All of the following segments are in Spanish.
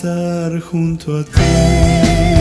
estar junto a ti.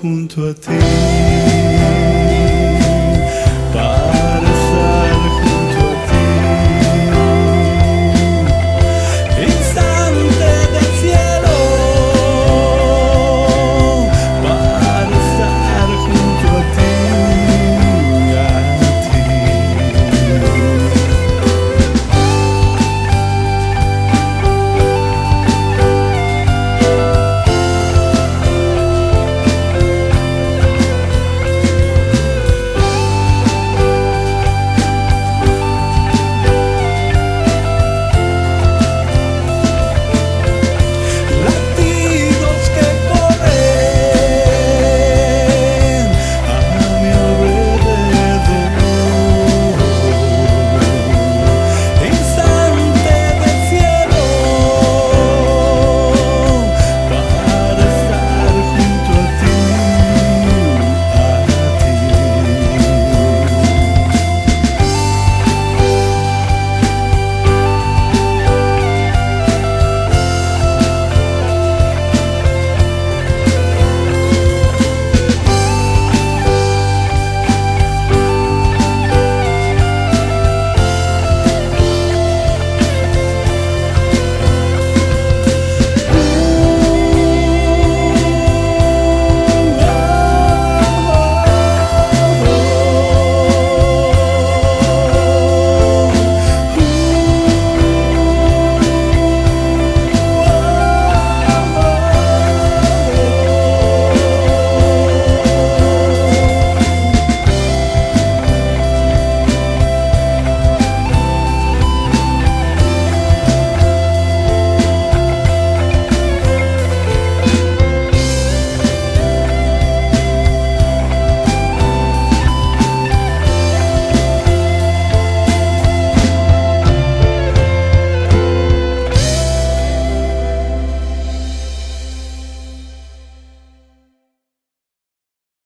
junto a ti.